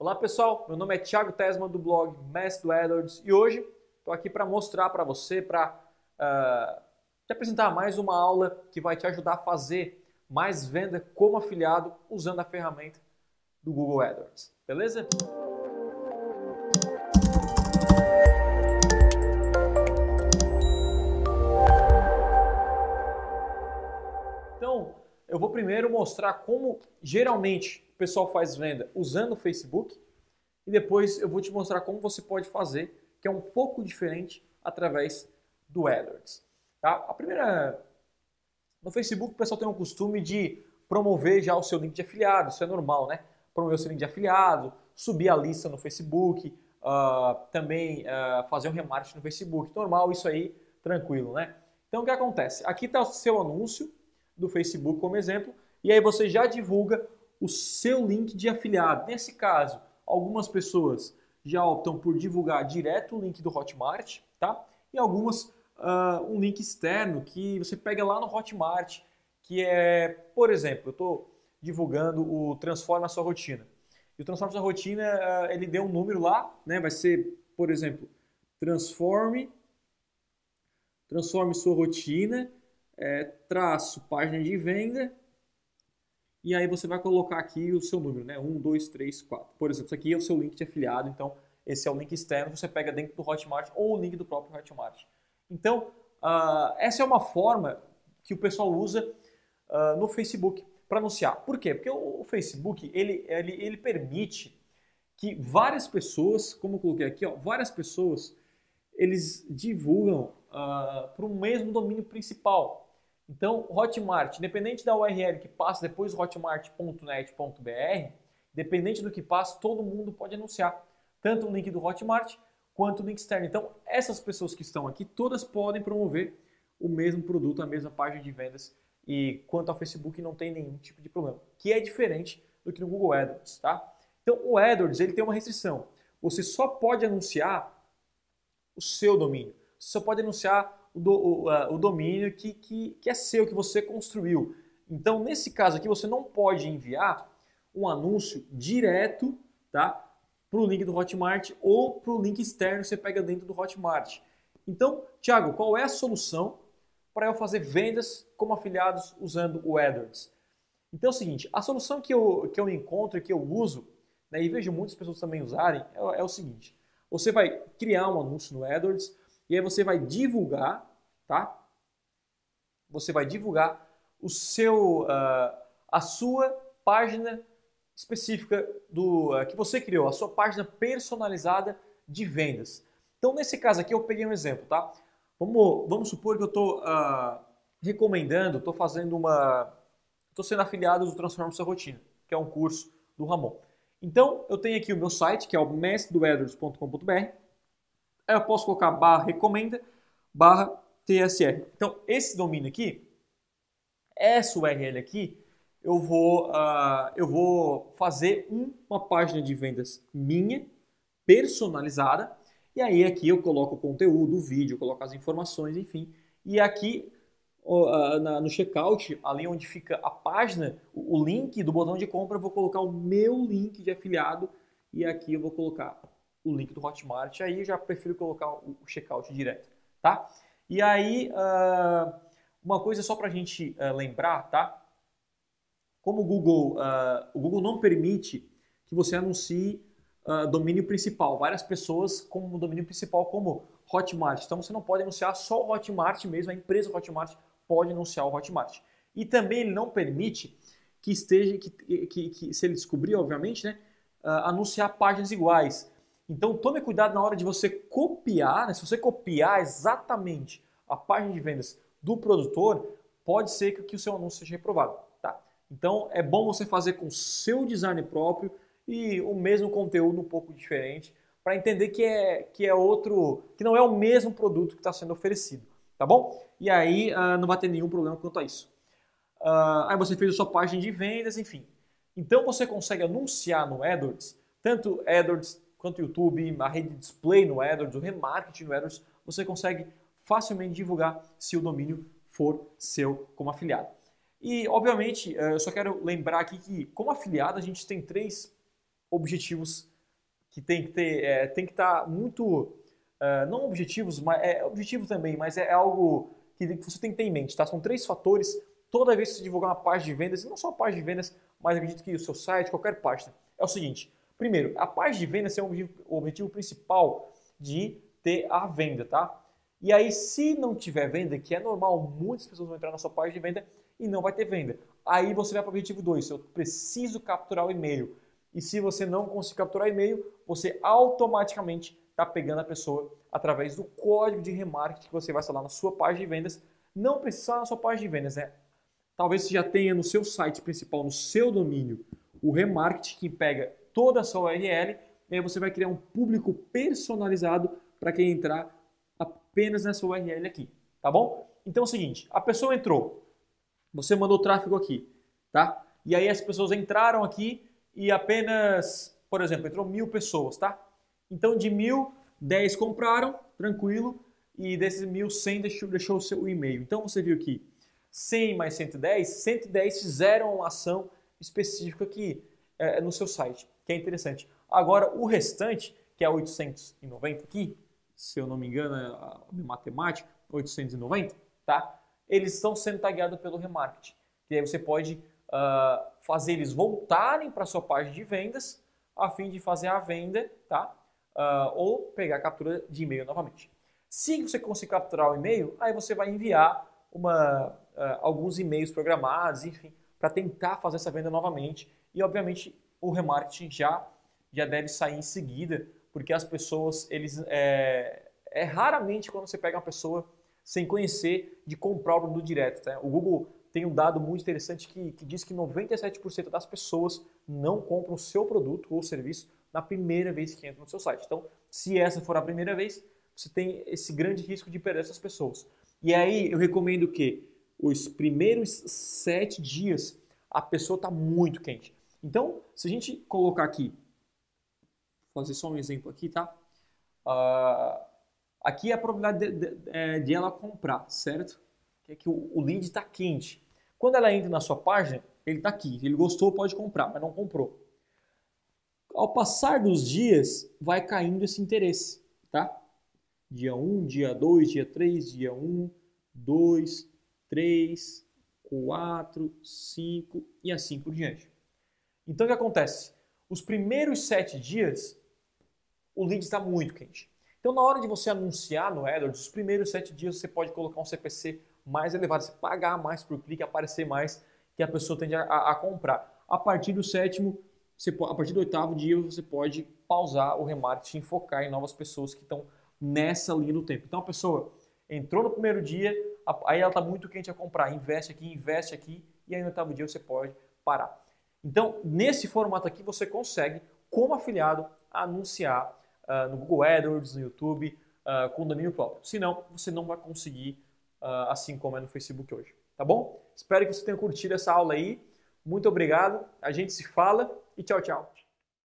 Olá pessoal, meu nome é Thiago Tesma do blog Mestre do AdWords e hoje estou aqui para mostrar para você, para uh, te apresentar mais uma aula que vai te ajudar a fazer mais venda como afiliado usando a ferramenta do Google AdWords, beleza? Então, eu vou primeiro mostrar como geralmente o pessoal faz venda usando o Facebook e depois eu vou te mostrar como você pode fazer, que é um pouco diferente através do AdWords. Tá? A primeira, no Facebook o pessoal tem o costume de promover já o seu link de afiliado, isso é normal, né? Promover o seu link de afiliado, subir a lista no Facebook, uh, também uh, fazer um remarketing no Facebook, normal, isso aí, tranquilo, né? Então o que acontece? Aqui está o seu anúncio do Facebook como exemplo, e aí você já divulga o seu link de afiliado. Nesse caso, algumas pessoas já optam por divulgar direto o link do Hotmart, tá? E algumas uh, um link externo que você pega lá no Hotmart, que é, por exemplo, eu estou divulgando o Transforma Sua Rotina. E o Transforma Sua Rotina, uh, ele deu um número lá, né? Vai ser, por exemplo, transforme, transforme sua rotina, é, traço página de venda, e aí você vai colocar aqui o seu número, né? 1, 2, 3, 4. Por exemplo, isso aqui é o seu link de afiliado, então esse é o link externo, você pega dentro do Hotmart ou o link do próprio Hotmart. Então, uh, essa é uma forma que o pessoal usa uh, no Facebook para anunciar. Por quê? Porque o, Facebook, ele, ele, ele permite que várias pessoas, como eu coloquei aqui, ó, várias pessoas, eles divulgam uh, para o mesmo domínio principal. Então, Hotmart, independente da URL que passa depois hotmart.net.br, dependente do que passa, todo mundo pode anunciar, tanto o link do Hotmart quanto o link externo. Então, essas pessoas que estão aqui, todas podem promover o mesmo produto, a mesma página de vendas. E quanto ao Facebook, não tem nenhum tipo de problema, que é diferente do que no Google AdWords, tá? Então, o AdWords ele tem uma restrição. Você só pode anunciar o seu domínio. Você só pode anunciar o, do, o, o domínio que, que, que é seu, que você construiu. Então, nesse caso aqui, você não pode enviar um anúncio direto tá, para o link do Hotmart ou para o link externo que você pega dentro do Hotmart. Então, Thiago, qual é a solução para eu fazer vendas como afiliados usando o AdWords? Então é o seguinte, a solução que eu, que eu encontro e que eu uso, né, e vejo muitas pessoas também usarem, é, é o seguinte. Você vai criar um anúncio no AdWords, e aí você vai divulgar, tá? Você vai divulgar o seu, uh, a sua página específica do uh, que você criou, a sua página personalizada de vendas. Então, nesse caso aqui, eu peguei um exemplo, tá? Vamos, vamos supor que eu estou uh, ah, recomendando, estou fazendo uma... Estou sendo afiliado do Transforma Sua Rotina, que é um curso do Ramon. Então, eu tenho aqui o meu site, que é o Aí eu posso colocar barra recomenda, barra TSR. Então, esse domínio aqui, essa URL aqui, eu vou, uh, eu vou fazer uma página de vendas minha, personalizada, e aí aqui eu coloco o conteúdo, o vídeo, coloco as informações, enfim. E aqui uh, na, no checkout, ali onde fica a página, o, o link do botão de compra, eu vou colocar o meu link de afiliado e aqui eu vou colocar o link do Hotmart, aí já prefiro colocar o checkout direto, tá? E aí, uh, uma coisa só para a gente uh, lembrar, tá? Como o Google, uh, o Google não permite que você anuncie domínio principal, várias pessoas como domínio principal como Hotmart. Então você não pode anunciar só o Hotmart mesmo, a empresa Hotmart pode anunciar o Hotmart. E também ele não permite que esteja, que, que, que se ele descobrir, obviamente, né, anunciar páginas iguais. Então tome cuidado na hora de você copiar, né? se você copiar exatamente a página de vendas do produtor, pode ser que o seu anúncio seja reprovado. Tá? Então é bom você fazer com o seu design próprio e o mesmo conteúdo um pouco diferente para entender que é, que é outro, que não é o mesmo produto que está sendo oferecido, tá bom? E aí uh, não vai ter nenhum problema quanto a isso. Uh, aí você fez a sua página de vendas, enfim. Então você consegue anunciar no AdWords, tanto AdWords quanto YouTube, a rede de display no AdWords, o remarketing no AdWords, você consegue facilmente divulgar se o domínio for seu como afiliado. E, obviamente, eh, eu só quero lembrar aqui que, como afiliado, a gente tem três objetivos que tem que ter, é, tem que estar tá muito, é, não objetivos, mas é objetivos também, mas é algo que você tem que ter em mente, tá? São três fatores toda vez que você divulgar uma página de vendas, e não só a página de vendas, mas acredito que o seu site, qualquer página, é o seguinte. Primeiro, a página de vendas é o objetivo, objetivo principal de ter a venda, tá? E aí, se não tiver venda, que é normal, muitas pessoas vão entrar na sua página de venda e não vai ter venda. Aí você vai para o objetivo 2, eu preciso capturar o e-mail. E se você não conseguir capturar o e-mail, você automaticamente está pegando a pessoa através do código de remarketing que você vai instalar na sua página de vendas. Não precisa na sua página de vendas, né? Talvez você já tenha no seu site principal, no seu domínio, o remarketing que pega toda a sua URL e aí você vai criar um público personalizado para quem entrar apenas nessa URL aqui, tá bom? Então é o seguinte, a pessoa entrou, você mandou tráfego aqui, tá? E aí as pessoas entraram aqui e apenas, por exemplo, entrou mil pessoas, tá? Então de mil, dez compraram, tranquilo, e desses mil, cem deixou, deixou o seu e-mail. Então você viu que 100 mais 110, 110 fizeram uma ação específica aqui é, no seu site, que é interessante. Agora o restante, que é 890 aqui, se eu não me engano, é a matemática, 890, tá? Eles estão sendo tagueados pelo remarketing. E aí você pode uh, fazer eles voltarem para sua página de vendas a fim de fazer a venda, tá? Uh, ou pegar a captura de e-mail novamente. Se você conseguir capturar o e-mail, aí você vai enviar uma, uh, alguns e-mails programados, enfim, para tentar fazer essa venda novamente. E obviamente o remarketing já já deve sair em seguida porque as pessoas, eles é, é raramente quando você pega uma pessoa sem conhecer de comprar o produto direto. Tá? O Google tem um dado muito interessante que, que diz que 97% das pessoas não compram o seu produto ou serviço na primeira vez que entra no seu site. Então, se essa for a primeira vez, você tem esse grande risco de perder essas pessoas. E aí eu recomendo que os primeiros sete dias a pessoa está muito quente. Então, se a gente colocar aqui fazer só um exemplo aqui, tá? Uh, aqui é a probabilidade de, de, é, de, ela comprar, certo? Que é que o, o lead está quente. Quando ela entra na sua página, ele está aqui. Ele gostou, pode comprar, mas não comprou. Ao passar dos dias, vai caindo esse interesse, tá? Dia 1, dia 2, dia 3, dia 1, 2, 3, 4, 5 e assim por diante. Então o que acontece? Os primeiros sete dias o lead está muito quente. Então, na hora de você anunciar no AdWords, os primeiros sete dias você pode colocar um CPC mais elevado, você pagar mais por clique, aparecer mais, que a pessoa tende a, a, a comprar. A partir do sétimo, você, a partir do oitavo dia, você pode pausar o remarketing e focar em novas pessoas que estão nessa linha do tempo. Então, a pessoa entrou no primeiro dia, aí ela está muito quente a comprar, investe aqui, investe aqui, e aí no oitavo dia você pode parar. Então, nesse formato aqui, você consegue, como afiliado, anunciar uh, no Google AdWords, no YouTube, uh, com domínio próprio. Senão, você não vai conseguir, uh, assim como é no Facebook hoje. Tá bom? Espero que você tenha curtido essa aula aí. Muito obrigado. A gente se fala e tchau, tchau.